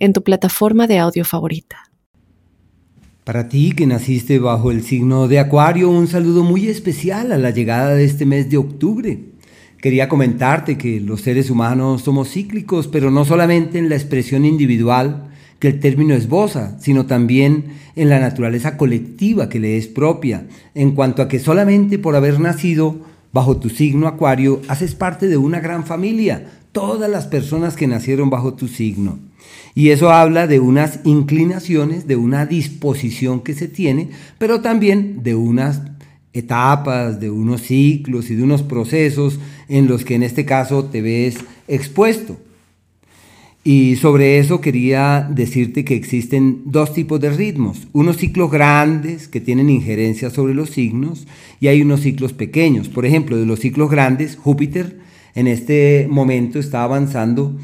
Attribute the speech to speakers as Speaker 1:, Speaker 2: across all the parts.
Speaker 1: en tu plataforma de audio favorita.
Speaker 2: Para ti que naciste bajo el signo de Acuario, un saludo muy especial a la llegada de este mes de octubre. Quería comentarte que los seres humanos somos cíclicos, pero no solamente en la expresión individual que el término esboza, sino también en la naturaleza colectiva que le es propia, en cuanto a que solamente por haber nacido bajo tu signo Acuario haces parte de una gran familia, todas las personas que nacieron bajo tu signo. Y eso habla de unas inclinaciones, de una disposición que se tiene, pero también de unas etapas, de unos ciclos y de unos procesos en los que en este caso te ves expuesto. Y sobre eso quería decirte que existen dos tipos de ritmos, unos ciclos grandes que tienen injerencia sobre los signos y hay unos ciclos pequeños. Por ejemplo, de los ciclos grandes, Júpiter en este momento está avanzando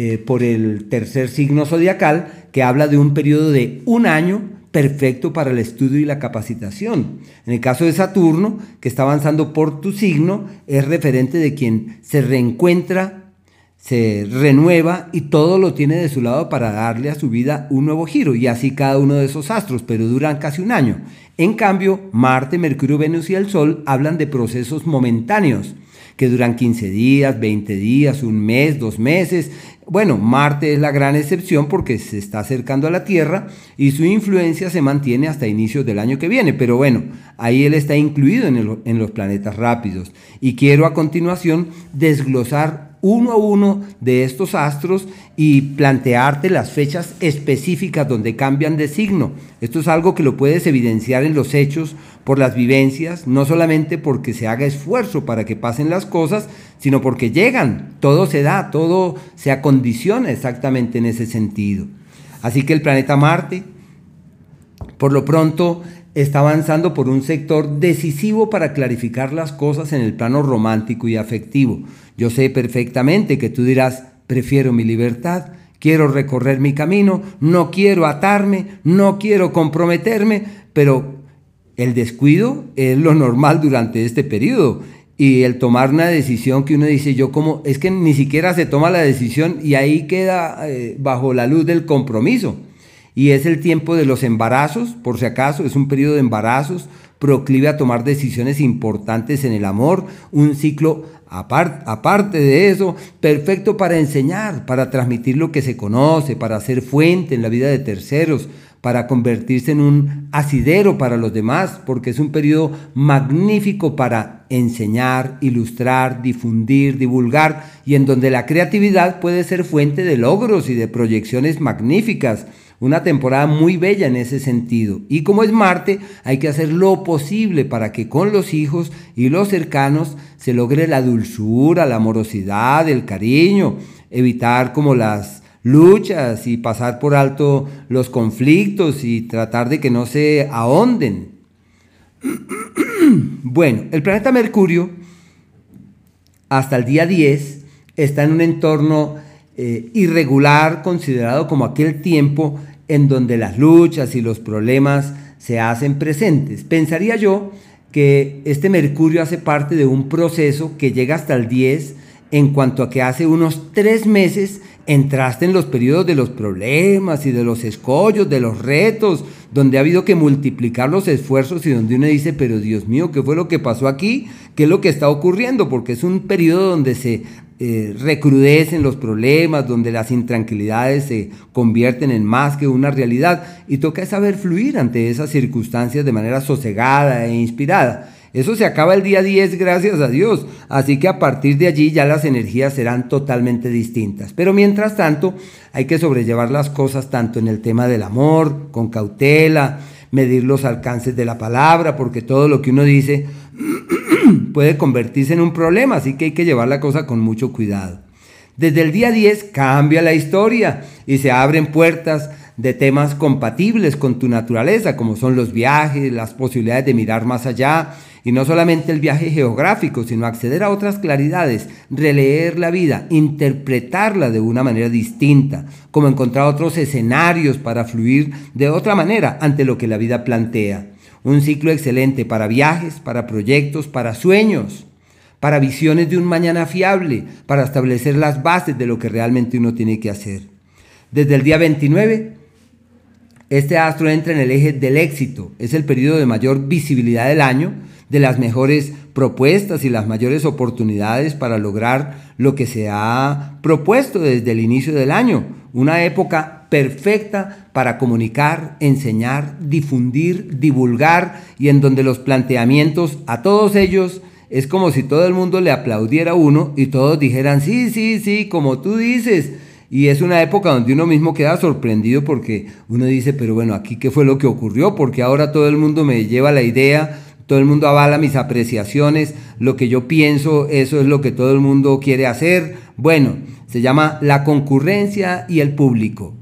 Speaker 2: eh, por el tercer signo zodiacal, que habla de un periodo de un año perfecto para el estudio y la capacitación. En el caso de Saturno, que está avanzando por tu signo, es referente de quien se reencuentra, se renueva y todo lo tiene de su lado para darle a su vida un nuevo giro, y así cada uno de esos astros, pero duran casi un año. En cambio, Marte, Mercurio, Venus y el Sol hablan de procesos momentáneos que duran 15 días, 20 días, un mes, dos meses. Bueno, Marte es la gran excepción porque se está acercando a la Tierra y su influencia se mantiene hasta inicios del año que viene, pero bueno, ahí él está incluido en, en los planetas rápidos. Y quiero a continuación desglosar uno a uno de estos astros y plantearte las fechas específicas donde cambian de signo. Esto es algo que lo puedes evidenciar en los hechos, por las vivencias, no solamente porque se haga esfuerzo para que pasen las cosas, sino porque llegan, todo se da, todo se acondiciona exactamente en ese sentido. Así que el planeta Marte, por lo pronto, está avanzando por un sector decisivo para clarificar las cosas en el plano romántico y afectivo. Yo sé perfectamente que tú dirás, prefiero mi libertad, quiero recorrer mi camino, no quiero atarme, no quiero comprometerme, pero el descuido es lo normal durante este periodo. Y el tomar una decisión que uno dice, yo como, es que ni siquiera se toma la decisión y ahí queda eh, bajo la luz del compromiso. Y es el tiempo de los embarazos, por si acaso, es un periodo de embarazos, proclive a tomar decisiones importantes en el amor, un ciclo aparte de eso, perfecto para enseñar, para transmitir lo que se conoce, para ser fuente en la vida de terceros, para convertirse en un asidero para los demás, porque es un periodo magnífico para enseñar, ilustrar, difundir, divulgar, y en donde la creatividad puede ser fuente de logros y de proyecciones magníficas. Una temporada muy bella en ese sentido. Y como es Marte, hay que hacer lo posible para que con los hijos y los cercanos se logre la dulzura, la amorosidad, el cariño, evitar como las luchas y pasar por alto los conflictos y tratar de que no se ahonden. bueno, el planeta Mercurio hasta el día 10 está en un entorno eh, irregular considerado como aquel tiempo en donde las luchas y los problemas se hacen presentes. Pensaría yo que este Mercurio hace parte de un proceso que llega hasta el 10 en cuanto a que hace unos tres meses entraste en los periodos de los problemas y de los escollos, de los retos, donde ha habido que multiplicar los esfuerzos y donde uno dice, pero Dios mío, ¿qué fue lo que pasó aquí? ¿Qué es lo que está ocurriendo? Porque es un periodo donde se eh, recrudecen los problemas, donde las intranquilidades se convierten en más que una realidad y toca saber fluir ante esas circunstancias de manera sosegada e inspirada. Eso se acaba el día 10, gracias a Dios. Así que a partir de allí ya las energías serán totalmente distintas. Pero mientras tanto, hay que sobrellevar las cosas tanto en el tema del amor, con cautela, medir los alcances de la palabra, porque todo lo que uno dice puede convertirse en un problema, así que hay que llevar la cosa con mucho cuidado. Desde el día 10 cambia la historia y se abren puertas de temas compatibles con tu naturaleza, como son los viajes, las posibilidades de mirar más allá, y no solamente el viaje geográfico, sino acceder a otras claridades, releer la vida, interpretarla de una manera distinta, como encontrar otros escenarios para fluir de otra manera ante lo que la vida plantea. Un ciclo excelente para viajes, para proyectos, para sueños, para visiones de un mañana fiable, para establecer las bases de lo que realmente uno tiene que hacer. Desde el día 29 este astro entra en el eje del éxito. Es el periodo de mayor visibilidad del año, de las mejores propuestas y las mayores oportunidades para lograr lo que se ha propuesto desde el inicio del año. Una época perfecta para comunicar, enseñar, difundir, divulgar y en donde los planteamientos a todos ellos es como si todo el mundo le aplaudiera a uno y todos dijeran, sí, sí, sí, como tú dices y es una época donde uno mismo queda sorprendido porque uno dice, pero bueno, aquí qué fue lo que ocurrió, porque ahora todo el mundo me lleva la idea, todo el mundo avala mis apreciaciones, lo que yo pienso, eso es lo que todo el mundo quiere hacer. Bueno, se llama la concurrencia y el público.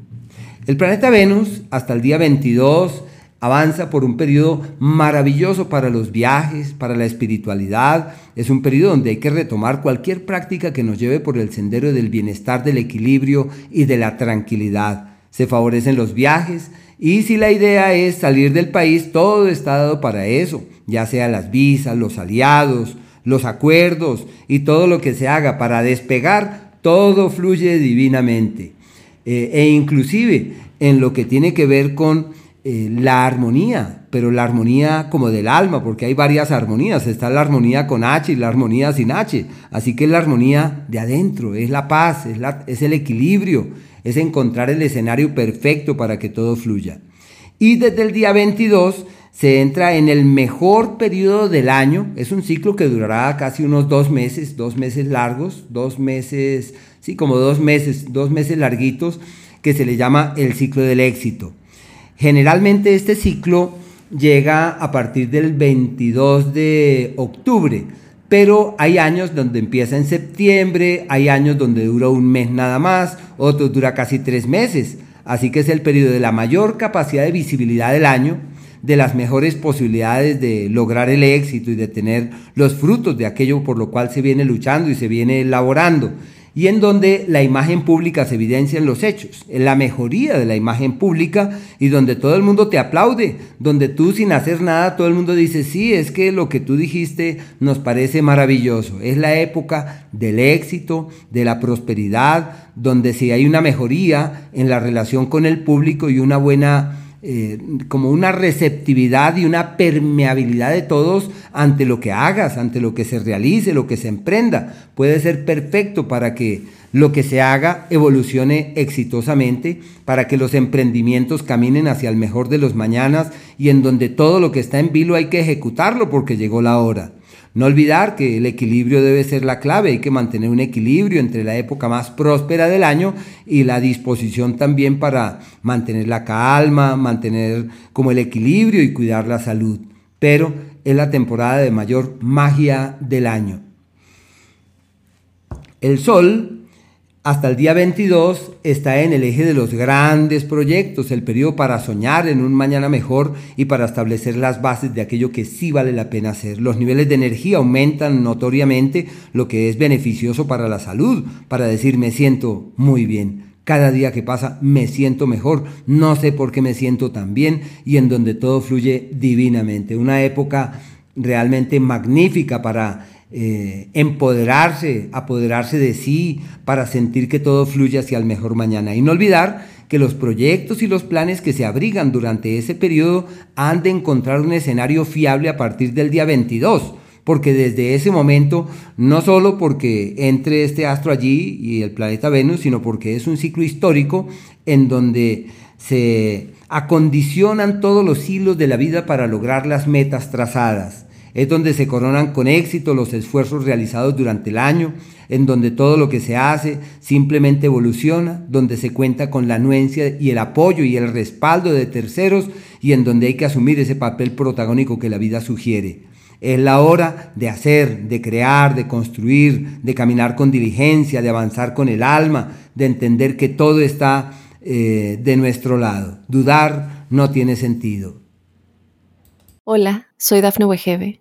Speaker 2: El planeta Venus, hasta el día 22, avanza por un periodo maravilloso para los viajes, para la espiritualidad. Es un periodo donde hay que retomar cualquier práctica que nos lleve por el sendero del bienestar, del equilibrio y de la tranquilidad. Se favorecen los viajes y si la idea es salir del país, todo está dado para eso, ya sea las visas, los aliados, los acuerdos y todo lo que se haga para despegar, todo fluye divinamente. Eh, e inclusive en lo que tiene que ver con eh, la armonía, pero la armonía como del alma, porque hay varias armonías. Está la armonía con H y la armonía sin H. Así que la armonía de adentro, es la paz, es, es el equilibrio, es encontrar el escenario perfecto para que todo fluya. Y desde el día 22 se entra en el mejor periodo del año. Es un ciclo que durará casi unos dos meses, dos meses largos, dos meses, sí, como dos meses, dos meses larguitos, que se le llama el ciclo del éxito. Generalmente este ciclo llega a partir del 22 de octubre, pero hay años donde empieza en septiembre, hay años donde dura un mes nada más, otros dura casi tres meses. Así que es el periodo de la mayor capacidad de visibilidad del año, de las mejores posibilidades de lograr el éxito y de tener los frutos de aquello por lo cual se viene luchando y se viene elaborando y en donde la imagen pública se evidencia en los hechos, en la mejoría de la imagen pública y donde todo el mundo te aplaude, donde tú sin hacer nada todo el mundo dice, sí, es que lo que tú dijiste nos parece maravilloso. Es la época del éxito, de la prosperidad, donde si hay una mejoría en la relación con el público y una buena eh, como una receptividad y una permeabilidad de todos ante lo que hagas, ante lo que se realice, lo que se emprenda. Puede ser perfecto para que lo que se haga evolucione exitosamente, para que los emprendimientos caminen hacia el mejor de los mañanas y en donde todo lo que está en vilo hay que ejecutarlo porque llegó la hora. No olvidar que el equilibrio debe ser la clave, hay que mantener un equilibrio entre la época más próspera del año y la disposición también para mantener la calma, mantener como el equilibrio y cuidar la salud. Pero es la temporada de mayor magia del año. El sol hasta el día 22 está en el eje de los grandes proyectos, el periodo para soñar en un mañana mejor y para establecer las bases de aquello que sí vale la pena hacer. Los niveles de energía aumentan notoriamente, lo que es beneficioso para la salud, para decir me siento muy bien. Cada día que pasa me siento mejor, no sé por qué me siento tan bien y en donde todo fluye divinamente. Una época realmente magnífica para eh, empoderarse, apoderarse de sí para sentir que todo fluye hacia el mejor mañana. Y no olvidar que los proyectos y los planes que se abrigan durante ese periodo han de encontrar un escenario fiable a partir del día 22 porque desde ese momento, no solo porque entre este astro allí y el planeta Venus, sino porque es un ciclo histórico en donde se acondicionan todos los hilos de la vida para lograr las metas trazadas es donde se coronan con éxito los esfuerzos realizados durante el año, en donde todo lo que se hace simplemente evoluciona, donde se cuenta con la anuencia y el apoyo y el respaldo de terceros y en donde hay que asumir ese papel protagónico que la vida sugiere. Es la hora de hacer, de crear, de construir, de caminar con diligencia, de avanzar con el alma, de entender que todo está eh, de nuestro lado. Dudar no tiene sentido.
Speaker 1: Hola, soy Dafne Wegebe